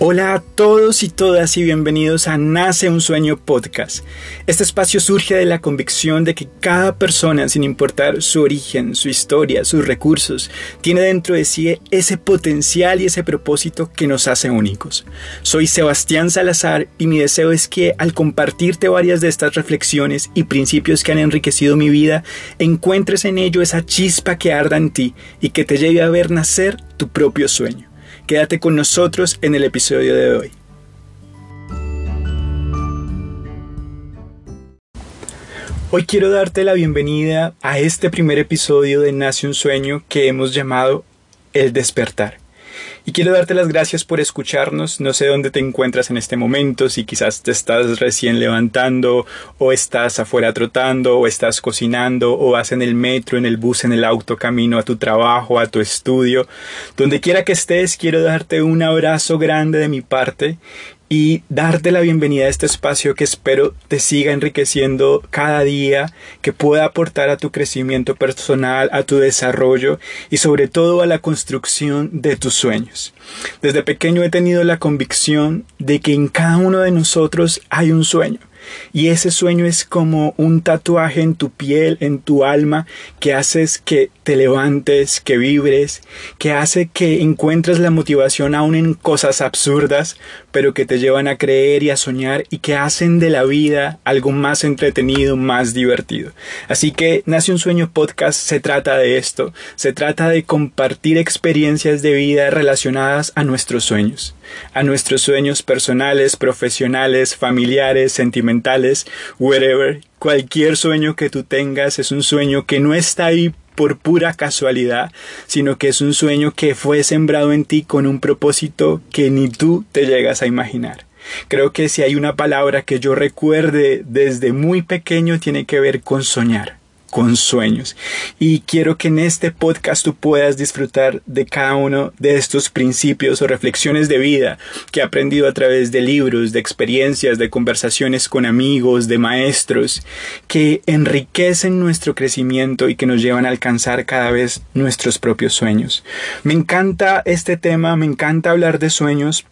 Hola a todos y todas y bienvenidos a Nace un Sueño Podcast. Este espacio surge de la convicción de que cada persona, sin importar su origen, su historia, sus recursos, tiene dentro de sí ese potencial y ese propósito que nos hace únicos. Soy Sebastián Salazar y mi deseo es que al compartirte varias de estas reflexiones y principios que han enriquecido mi vida, encuentres en ello esa chispa que arda en ti y que te lleve a ver nacer tu propio sueño. Quédate con nosotros en el episodio de hoy. Hoy quiero darte la bienvenida a este primer episodio de Nace un Sueño que hemos llamado El despertar. Y quiero darte las gracias por escucharnos. No sé dónde te encuentras en este momento, si quizás te estás recién levantando, o estás afuera trotando, o estás cocinando, o vas en el metro, en el bus, en el auto, camino a tu trabajo, a tu estudio. Donde quiera que estés, quiero darte un abrazo grande de mi parte y darte la bienvenida a este espacio que espero te siga enriqueciendo cada día, que pueda aportar a tu crecimiento personal, a tu desarrollo y sobre todo a la construcción de tus sueños. Desde pequeño he tenido la convicción de que en cada uno de nosotros hay un sueño. Y ese sueño es como un tatuaje en tu piel, en tu alma, que haces que te levantes, que vibres, que hace que encuentres la motivación aún en cosas absurdas, pero que te llevan a creer y a soñar y que hacen de la vida algo más entretenido, más divertido. Así que Nace un Sueño Podcast se trata de esto, se trata de compartir experiencias de vida relacionadas a nuestros sueños, a nuestros sueños personales, profesionales, familiares, sentimentales, whatever. Cualquier sueño que tú tengas es un sueño que no está ahí por pura casualidad, sino que es un sueño que fue sembrado en ti con un propósito que ni tú te llegas a imaginar. Creo que si hay una palabra que yo recuerde desde muy pequeño tiene que ver con soñar con sueños. Y quiero que en este podcast tú puedas disfrutar de cada uno de estos principios o reflexiones de vida que he aprendido a través de libros, de experiencias, de conversaciones con amigos, de maestros, que enriquecen nuestro crecimiento y que nos llevan a alcanzar cada vez nuestros propios sueños. Me encanta este tema, me encanta hablar de sueños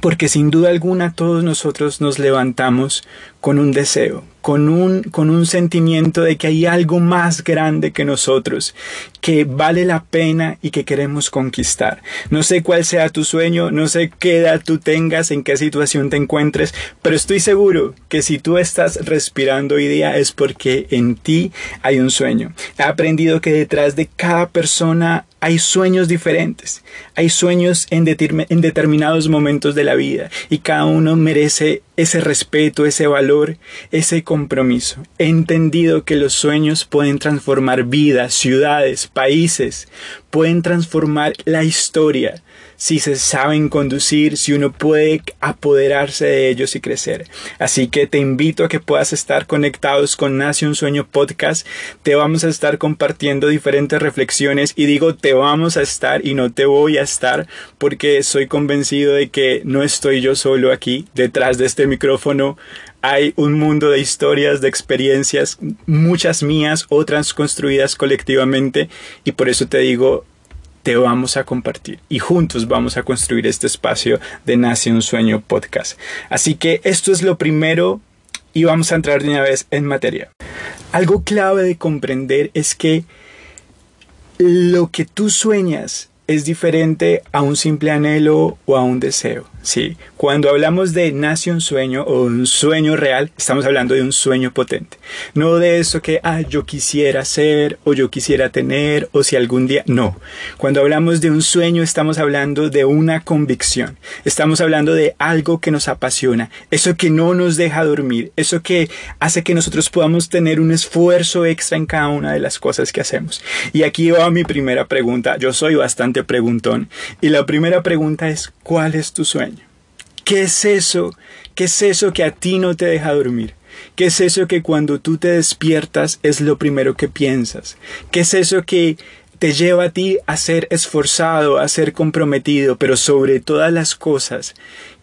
porque sin duda alguna todos nosotros nos levantamos con un deseo, con un, con un sentimiento de que hay algo más grande que nosotros, que vale la pena y que queremos conquistar. No sé cuál sea tu sueño, no sé qué edad tú tengas, en qué situación te encuentres, pero estoy seguro que si tú estás respirando hoy día es porque en ti hay un sueño. He aprendido que detrás de cada persona hay sueños diferentes, hay sueños en, en, determinados momentos de la vida y cada uno merece ese respeto, ese valor, ese compromiso. He entendido que los sueños pueden transformar vidas, ciudades, países, pueden transformar la historia si se saben conducir, si uno puede apoderarse de ellos y crecer. Así que te invito a que puedas estar conectados con Nace un Sueño Podcast. Te vamos a estar compartiendo diferentes reflexiones y digo te vamos a estar y no te voy a estar porque soy convencido de que no estoy yo solo aquí detrás de este micrófono hay un mundo de historias, de experiencias, muchas mías, otras construidas colectivamente, y por eso te digo, te vamos a compartir y juntos vamos a construir este espacio de Nace un Sueño podcast. Así que esto es lo primero y vamos a entrar de una vez en materia. Algo clave de comprender es que lo que tú sueñas es diferente a un simple anhelo o a un deseo. Sí, cuando hablamos de nace un sueño o un sueño real, estamos hablando de un sueño potente. No de eso que, ah, yo quisiera ser o yo quisiera tener o si algún día. No. Cuando hablamos de un sueño, estamos hablando de una convicción. Estamos hablando de algo que nos apasiona. Eso que no nos deja dormir. Eso que hace que nosotros podamos tener un esfuerzo extra en cada una de las cosas que hacemos. Y aquí va mi primera pregunta. Yo soy bastante preguntón. Y la primera pregunta es, ¿cuál es tu sueño? ¿Qué es eso? ¿Qué es eso que a ti no te deja dormir? ¿Qué es eso que cuando tú te despiertas es lo primero que piensas? ¿Qué es eso que te lleva a ti a ser esforzado, a ser comprometido, pero sobre todas las cosas,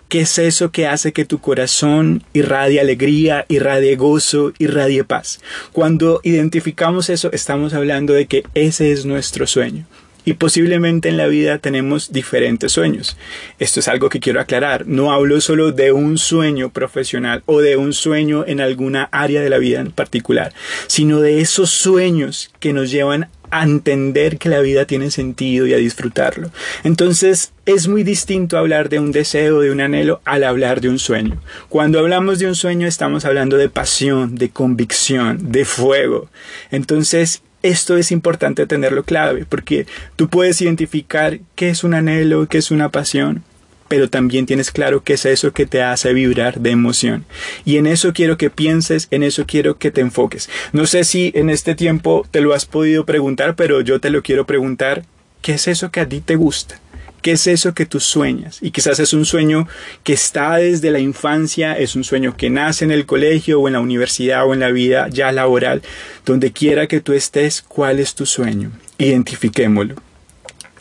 ¿qué es eso que hace que tu corazón irradie alegría, irradie gozo, irradie paz? Cuando identificamos eso, estamos hablando de que ese es nuestro sueño. Y posiblemente en la vida tenemos diferentes sueños. Esto es algo que quiero aclarar. No hablo solo de un sueño profesional o de un sueño en alguna área de la vida en particular, sino de esos sueños que nos llevan a entender que la vida tiene sentido y a disfrutarlo. Entonces es muy distinto hablar de un deseo, de un anhelo, al hablar de un sueño. Cuando hablamos de un sueño estamos hablando de pasión, de convicción, de fuego. Entonces esto es importante tenerlo clave, porque tú puedes identificar qué es un anhelo, qué es una pasión, pero también tienes claro qué es eso que te hace vibrar de emoción. Y en eso quiero que pienses, en eso quiero que te enfoques. No sé si en este tiempo te lo has podido preguntar, pero yo te lo quiero preguntar, ¿qué es eso que a ti te gusta? ¿Qué es eso que tú sueñas? Y quizás es un sueño que está desde la infancia, es un sueño que nace en el colegio o en la universidad o en la vida ya laboral, donde quiera que tú estés, ¿cuál es tu sueño? Identifiquémoslo.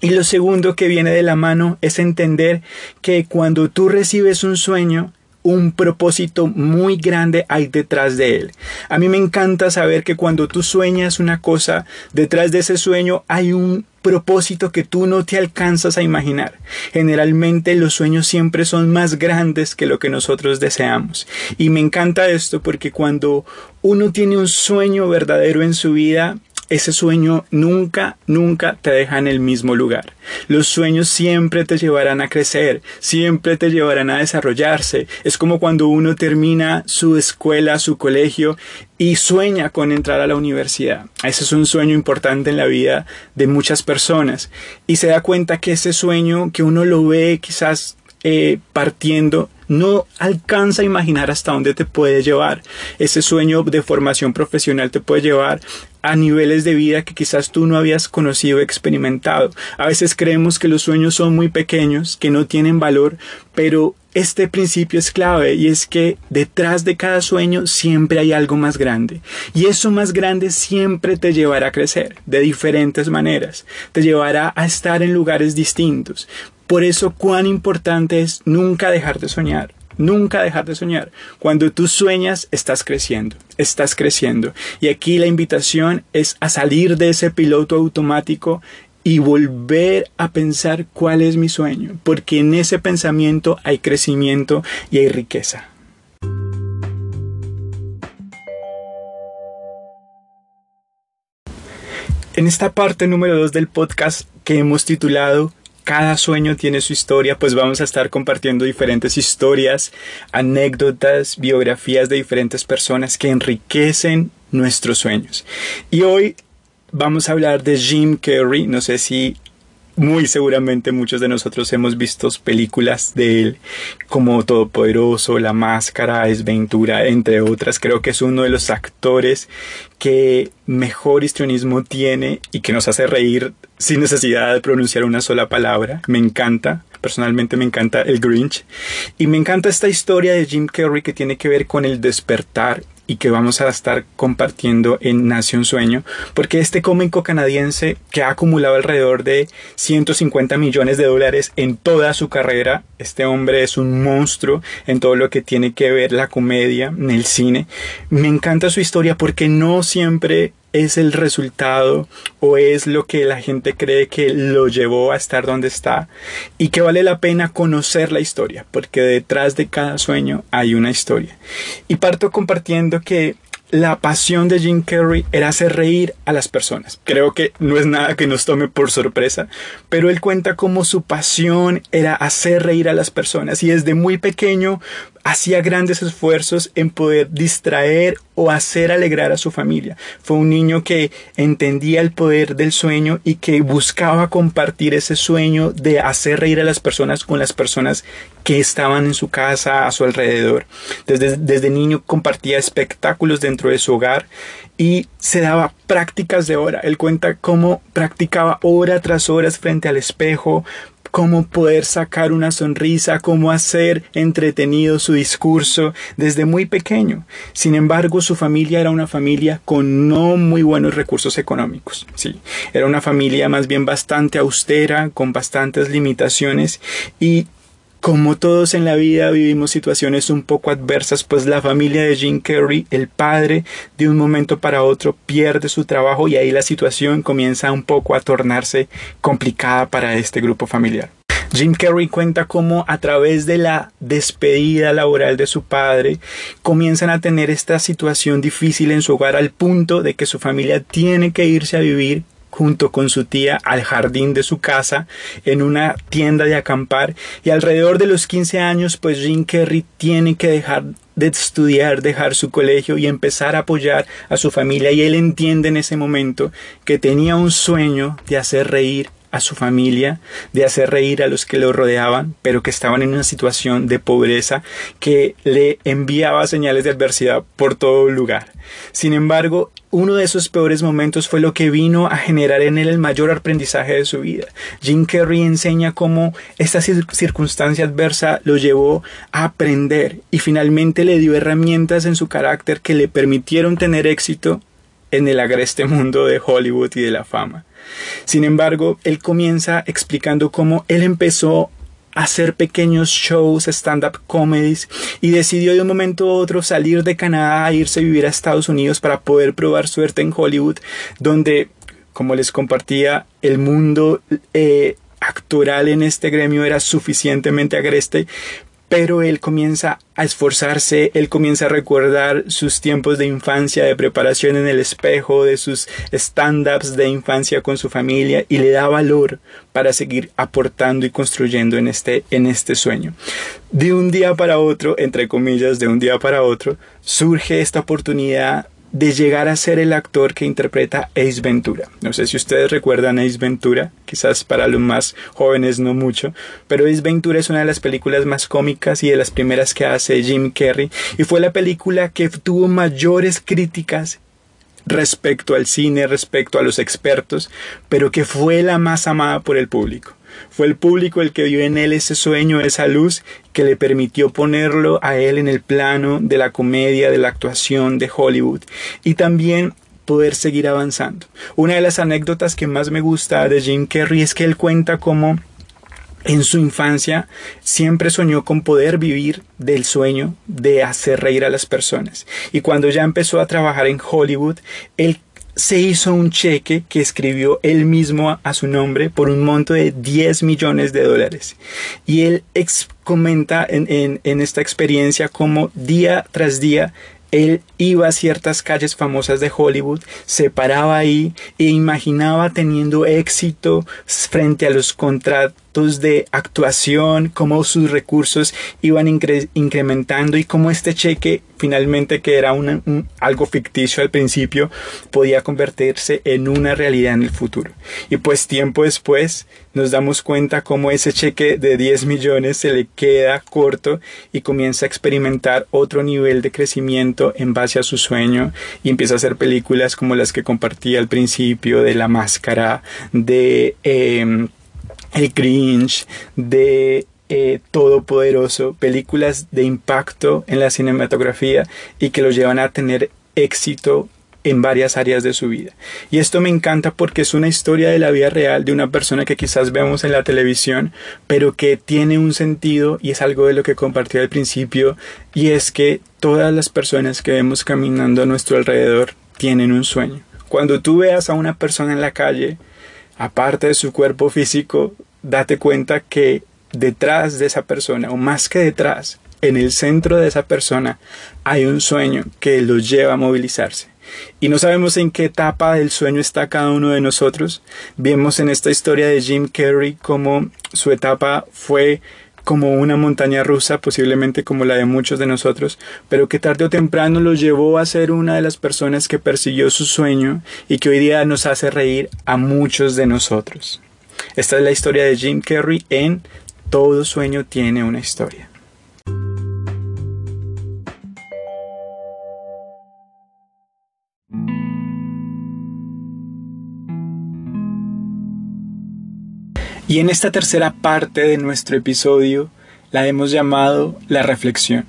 Y lo segundo que viene de la mano es entender que cuando tú recibes un sueño, un propósito muy grande hay detrás de él. A mí me encanta saber que cuando tú sueñas una cosa, detrás de ese sueño hay un propósito que tú no te alcanzas a imaginar. Generalmente los sueños siempre son más grandes que lo que nosotros deseamos. Y me encanta esto porque cuando uno tiene un sueño verdadero en su vida, ese sueño nunca, nunca te deja en el mismo lugar. Los sueños siempre te llevarán a crecer, siempre te llevarán a desarrollarse. Es como cuando uno termina su escuela, su colegio y sueña con entrar a la universidad. Ese es un sueño importante en la vida de muchas personas y se da cuenta que ese sueño que uno lo ve quizás eh, partiendo no alcanza a imaginar hasta dónde te puede llevar. Ese sueño de formación profesional te puede llevar a niveles de vida que quizás tú no habías conocido o experimentado. A veces creemos que los sueños son muy pequeños, que no tienen valor, pero este principio es clave y es que detrás de cada sueño siempre hay algo más grande. Y eso más grande siempre te llevará a crecer de diferentes maneras. Te llevará a estar en lugares distintos. Por eso cuán importante es nunca dejar de soñar. Nunca dejar de soñar. Cuando tú sueñas, estás creciendo, estás creciendo. Y aquí la invitación es a salir de ese piloto automático y volver a pensar cuál es mi sueño, porque en ese pensamiento hay crecimiento y hay riqueza. En esta parte número 2 del podcast que hemos titulado cada sueño tiene su historia, pues vamos a estar compartiendo diferentes historias, anécdotas, biografías de diferentes personas que enriquecen nuestros sueños. Y hoy vamos a hablar de Jim Carrey, no sé si muy seguramente muchos de nosotros hemos visto películas de él como Todopoderoso, La Máscara, Esventura, entre otras. Creo que es uno de los actores que mejor histrionismo tiene y que nos hace reír sin necesidad de pronunciar una sola palabra. Me encanta. Personalmente me encanta el Grinch. Y me encanta esta historia de Jim Carrey que tiene que ver con el despertar y que vamos a estar compartiendo en Nación Sueño, porque este cómico canadiense que ha acumulado alrededor de 150 millones de dólares en toda su carrera, este hombre es un monstruo en todo lo que tiene que ver la comedia, en el cine. Me encanta su historia porque no siempre es el resultado o es lo que la gente cree que lo llevó a estar donde está y que vale la pena conocer la historia porque detrás de cada sueño hay una historia. Y parto compartiendo que la pasión de Jim Carrey era hacer reír a las personas. Creo que no es nada que nos tome por sorpresa, pero él cuenta cómo su pasión era hacer reír a las personas y desde muy pequeño hacía grandes esfuerzos en poder distraer o hacer alegrar a su familia. Fue un niño que entendía el poder del sueño y que buscaba compartir ese sueño de hacer reír a las personas con las personas que estaban en su casa, a su alrededor. Desde, desde niño compartía espectáculos dentro de su hogar y se daba prácticas de hora. Él cuenta cómo practicaba hora tras horas frente al espejo cómo poder sacar una sonrisa, cómo hacer entretenido su discurso desde muy pequeño. Sin embargo, su familia era una familia con no muy buenos recursos económicos. Sí, era una familia más bien bastante austera, con bastantes limitaciones y Como todos en la vida vivimos situaciones un poco adversas, pues la familia de Jim Carrey, el padre, de un momento para otro pierde su trabajo y ahí la situación comienza un poco a tornarse complicada para este grupo familiar. Jim Carrey cuenta cómo a través de la despedida laboral de su padre comienzan a tener esta situación difícil en su hogar al punto de que su familia tiene que irse a vivir junto con su tía al jardín de su casa en una tienda de acampar. Y alrededor de los 15 años pues Jim Carrey tiene que dejar de estudiar, dejar su colegio y empezar a apoyar a su familia. Y él entiende en ese momento que tenía un sueño de hacer reír a su familia, de hacer reír a los que lo rodeaban, pero que estaban en una situación de pobreza que le enviaba señales de adversidad por todo lugar. Sin embargo, uno de esos peores momentos fue lo que vino a generar en él el mayor aprendizaje de su vida. Jim Carrey enseña cómo esta circunstancia adversa lo llevó a aprender y finalmente le dio herramientas en su carácter que le permitieron tener éxito en el agreste mundo de Hollywood y de la fama. Sin embargo, él comienza explicando cómo él empezó a hacer pequeños shows, stand-up comedies y decidió de un momento a otro salir de Canadá e irse a vivir a Estados Unidos para poder probar suerte en Hollywood, donde, como les compartía, el mundo eh, actoral en este gremio era suficientemente agreste pero él comienza a esforzarse, él comienza a recordar sus tiempos de infancia, de preparación en el espejo, de sus stand-ups de infancia con su familia y le da valor para seguir aportando y construyendo en este, en este sueño. De un día para otro, entre comillas, de un día para otro, surge esta oportunidad de llegar a ser el actor que interpreta Ace Ventura. No sé si ustedes recuerdan Ace Ventura, quizás para los más jóvenes no mucho, pero Ace Ventura es una de las películas más cómicas y de las primeras que hace Jim Carrey y fue la película que tuvo mayores críticas respecto al cine, respecto a los expertos, pero que fue la más amada por el público. Fue el público el que vio en él ese sueño, esa luz que le permitió ponerlo a él en el plano de la comedia, de la actuación de Hollywood y también poder seguir avanzando. Una de las anécdotas que más me gusta de Jim Carrey es que él cuenta cómo en su infancia siempre soñó con poder vivir del sueño de hacer reír a las personas. Y cuando ya empezó a trabajar en Hollywood, él se hizo un cheque que escribió él mismo a su nombre por un monto de 10 millones de dólares. Y él comenta en, en esta experiencia como día tras día él iba a ciertas calles famosas de Hollywood, se paraba ahí e imaginaba teniendo éxito frente a los de actuación, cómo sus recursos iban incrementando y cómo este cheque finalmente que era un, algo ficticio al principio podía convertirse en una realidad en el futuro. Y pues tiempo después nos damos cuenta cómo ese cheque de 10 millones se le queda corto y comienza a experimentar otro nivel de crecimiento en base a su sueño y empieza a hacer películas como las que compartí al principio de La Máscara, de... Em, el cringe, de eh, todopoderoso, películas de impacto en la cinematografía y que lo llevan a tener éxito en varias áreas de su vida. Y esto me encanta porque es una historia de la vida real de una persona que quizás vemos en la televisión, pero que tiene un sentido y es algo de lo que compartí al principio, y es que todas las personas que vemos caminando a nuestro alrededor tienen un sueño. Cuando tú veas a una persona en la calle, aparte de su cuerpo físico, date cuenta que detrás de esa persona, o más que detrás, en el centro de esa persona, hay un sueño que los lleva a movilizarse. Y no sabemos en qué etapa del sueño está cada uno de nosotros. Vemos en esta historia de Jim Carrey cómo su etapa fue como una montaña rusa, posiblemente como la de muchos de nosotros, pero que tarde o temprano lo llevó a ser una de las personas que persiguió su sueño y que hoy día nos hace reír a muchos de nosotros. Esta es la historia de Jim Carrey en Todo sueño tiene una historia. Y en esta tercera parte de nuestro episodio la hemos llamado la reflexión.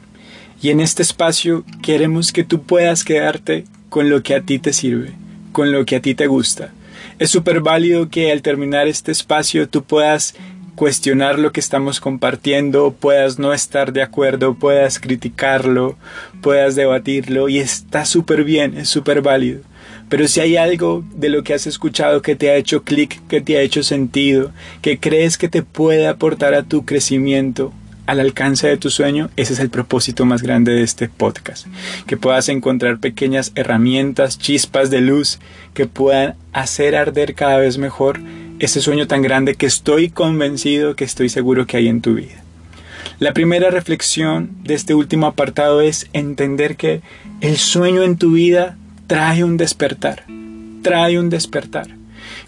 Y en este espacio queremos que tú puedas quedarte con lo que a ti te sirve, con lo que a ti te gusta. Es súper válido que al terminar este espacio tú puedas cuestionar lo que estamos compartiendo, puedas no estar de acuerdo, puedas criticarlo, puedas debatirlo y está súper bien, es súper válido. Pero si hay algo de lo que has escuchado que te ha hecho clic, que te ha hecho sentido, que crees que te puede aportar a tu crecimiento, al alcance de tu sueño, ese es el propósito más grande de este podcast. Que puedas encontrar pequeñas herramientas, chispas de luz que puedan hacer arder cada vez mejor ese sueño tan grande que estoy convencido, que estoy seguro que hay en tu vida. La primera reflexión de este último apartado es entender que el sueño en tu vida trae un despertar, trae un despertar.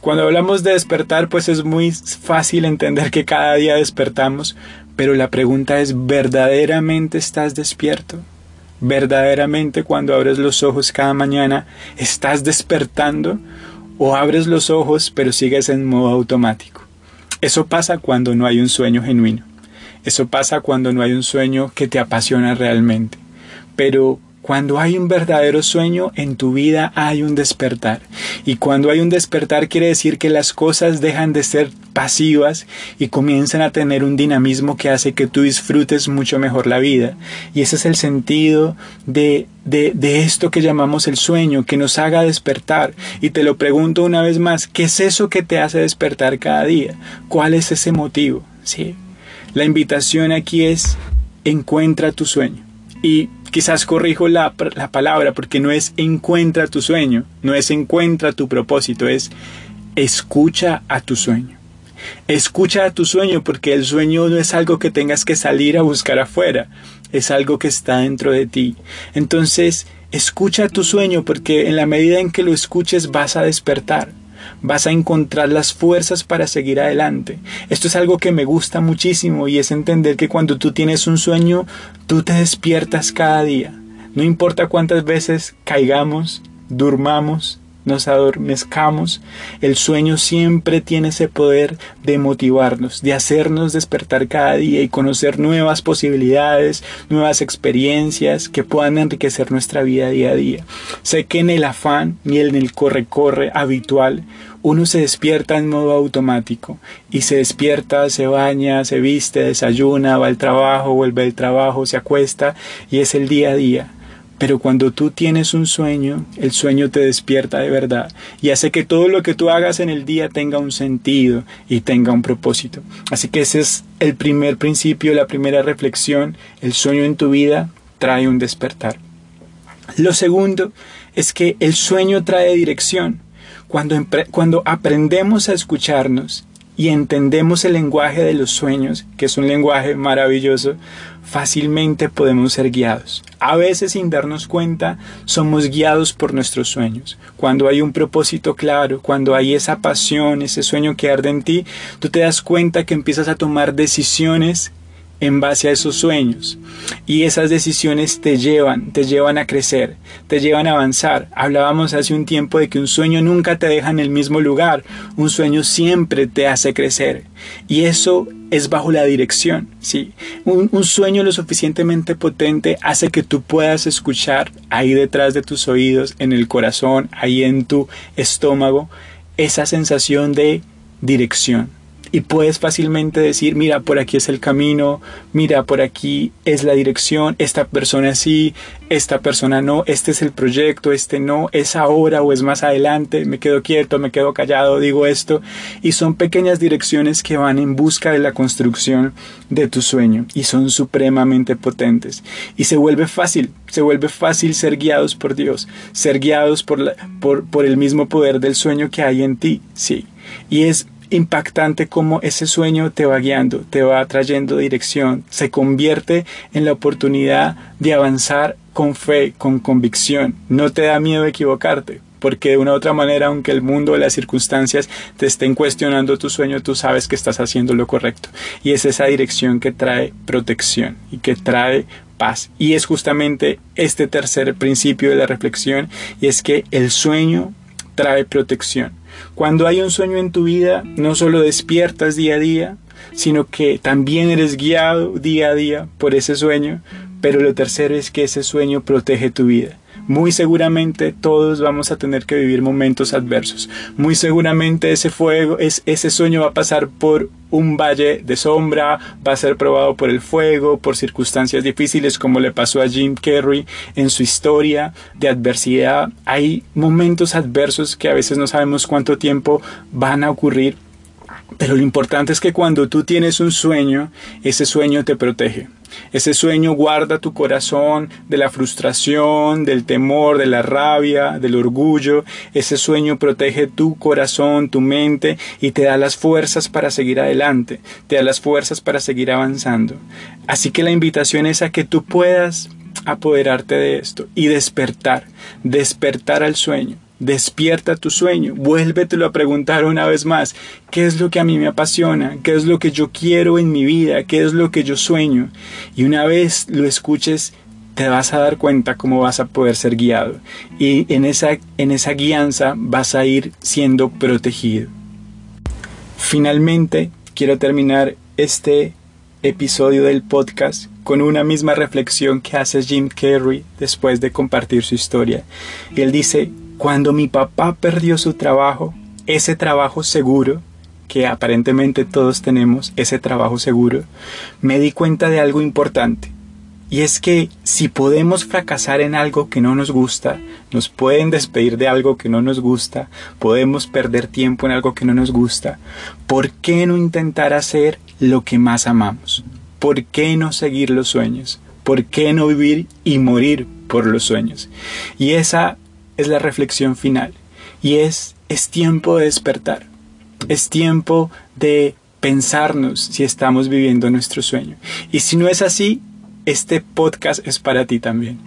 Cuando hablamos de despertar, pues es muy fácil entender que cada día despertamos, pero la pregunta es, ¿verdaderamente estás despierto? ¿Verdaderamente cuando abres los ojos cada mañana estás despertando? ¿O abres los ojos pero sigues en modo automático? Eso pasa cuando no hay un sueño genuino. Eso pasa cuando no hay un sueño que te apasiona realmente. Pero cuando hay un verdadero sueño, en tu vida hay un despertar. Y cuando hay un despertar quiere decir que las cosas dejan de ser pasivas y comienzan a tener un dinamismo que hace que tú disfrutes mucho mejor la vida. Y ese es el sentido de, de, de esto que llamamos el sueño, que nos haga despertar. Y te lo pregunto una vez más, ¿qué es eso que te hace despertar cada día? ¿Cuál es ese motivo? ¿Sí? La invitación aquí es encuentra tu sueño. Y quizás corrijo la, la, palabra porque no es encuentra tu sueño, no es encuentra tu propósito, es escucha a tu sueño. Escucha a tu sueño porque el sueño no es algo que tengas que salir a buscar afuera, es algo que está dentro de ti. Entonces, escucha a tu sueño porque en la medida en que lo escuches vas a despertar vas a encontrar las fuerzas para seguir adelante. Esto es algo que me gusta muchísimo y es entender que cuando tú tienes un sueño, tú te despiertas cada día. No importa cuántas veces caigamos, durmamos, nos adormezcamos, el sueño siempre tiene ese poder de motivarnos, de hacernos despertar cada día y conocer nuevas posibilidades, nuevas experiencias que puedan enriquecer nuestra vida día a día. Sé que en el afán ni en el corre-corre habitual uno se despierta en modo automático y se despierta, se baña, se viste, desayuna, va al trabajo, vuelve al trabajo, se acuesta y es el día a día. Pero cuando tú tienes un sueño, el sueño te despierta de verdad y hace que todo lo que tú hagas en el día tenga un sentido y tenga un propósito. Así que ese es el primer principio, la primera reflexión. El sueño en tu vida trae un despertar. Lo segundo es que el sueño trae dirección. Cuando, cuando aprendemos a escucharnos y entendemos el lenguaje de los sueños, que es un lenguaje maravilloso, fácilmente podemos ser guiados. A veces sin darnos cuenta somos guiados por nuestros sueños. Cuando hay un propósito claro, cuando hay esa pasión, ese sueño que arde en ti, tú te das cuenta que empiezas a tomar decisiones en base a esos sueños. Y esas decisiones te llevan, te llevan a crecer, te llevan a avanzar. Hablábamos hace un tiempo de que un sueño nunca te deja en el mismo lugar, un sueño siempre te hace crecer. Y eso es bajo la dirección, ¿sí? Un, un sueño lo suficientemente potente hace que tú puedas escuchar ahí detrás de tus oídos, en el corazón, ahí en tu estómago, esa sensación de dirección y puedes fácilmente decir, mira, por aquí es el camino, mira, por aquí es la dirección, esta persona sí, esta persona no, este es el proyecto, este no, es ahora o es más adelante, me quedo quieto, me quedo callado, digo esto, y son pequeñas direcciones que van en busca de la construcción de tu sueño y son supremamente potentes. Y se vuelve fácil, se vuelve fácil ser guiados por Dios, ser guiados por, por, por el mismo poder del sueño que hay en ti, sí. Y es impactante como ese sueño te va guiando, te va trayendo dirección, se convierte en la oportunidad de avanzar con fe, con convicción. No te da miedo equivocarte, porque de una u otra manera, aunque el mundo o las circunstancias te estén cuestionando tu sueño, tú sabes que estás haciendo lo correcto. Y es esa dirección que trae protección y que trae paz. Y es justamente este tercer principio de la reflexión, y es que el sueño trae protección. Cuando hay un sueño en tu vida, no solo despiertas día a día, sino que también eres guiado día a día por ese sueño, pero lo tercero es que ese sueño protege tu vida, Muy seguramente todos vamos a tener que vivir momentos adversos. Muy seguramente ese fuego, es, ese sueño va a pasar por un valle de sombra, va a ser probado por el fuego, por circunstancias difíciles como le pasó a Jim Carrey en su historia de adversidad. Hay momentos adversos que a veces no sabemos cuánto tiempo van a ocurrir, pero lo importante es que cuando tú tienes un sueño, ese sueño te protege. Ese sueño guarda tu corazón de la frustración, del temor, de la rabia, del orgullo. Ese sueño protege tu corazón, tu mente y te da las fuerzas para seguir adelante, te da las fuerzas para seguir avanzando. Así que la invitación es a que tú puedas apoderarte de esto y despertar, despertar al sueño. Despierta tu sueño, vuélvetelo a preguntar una vez más, ¿qué es lo que a mí me apasiona? ¿Qué es lo que yo quiero en mi vida? ¿Qué es lo que yo sueño? Y una vez lo escuches, te vas a dar cuenta cómo vas a poder ser guiado. Y en esa, en esa guianza vas a ir siendo protegido. Finalmente, quiero terminar este episodio del podcast con una misma reflexión que hace Jim Carrey después de compartir su historia. Y él dice, cuando mi papá perdió su trabajo, ese trabajo seguro, que aparentemente todos tenemos, ese trabajo seguro, me di cuenta de algo importante. Y es que si podemos fracasar en algo que no nos gusta, nos pueden despedir de algo que no nos gusta, podemos perder tiempo en algo que no nos gusta, ¿por qué no intentar hacer lo que más amamos? ¿Por qué no seguir los sueños? ¿Por qué no vivir y morir por los sueños? Y esa es la reflexión final y es, es tiempo de despertar, es tiempo de pensarnos si estamos viviendo nuestro sueño. Y si no es así, este podcast es para ti también,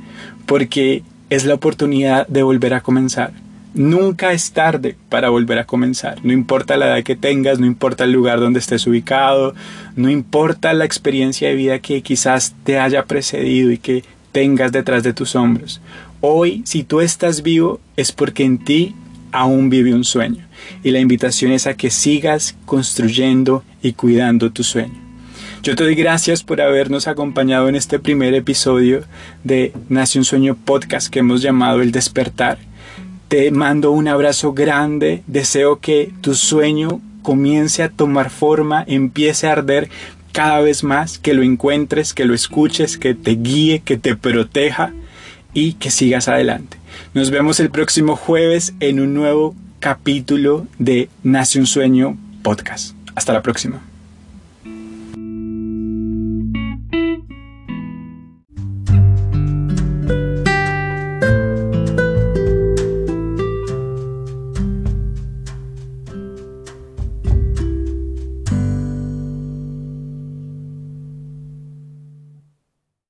porque es la oportunidad de volver a comenzar. Nunca es tarde para volver a comenzar. No importa la edad que tengas, no importa el lugar donde estés ubicado, no importa la experiencia de vida que quizás te haya precedido y que tengas detrás de tus hombros. Hoy, si tú estás vivo, es porque en ti aún vive un sueño. Y la invitación es a que sigas construyendo y cuidando tu sueño. Yo te doy gracias por habernos acompañado en este primer episodio de Nace un Sueño Podcast que hemos llamado El Despertar. Te mando un abrazo grande, deseo que tu sueño comience a tomar forma, empiece a arder cada vez más, que lo encuentres, que lo escuches, que te guíe, que te proteja y que sigas adelante. Nos vemos el próximo jueves en un nuevo capítulo de Nace un Sueño Podcast. Hasta la próxima.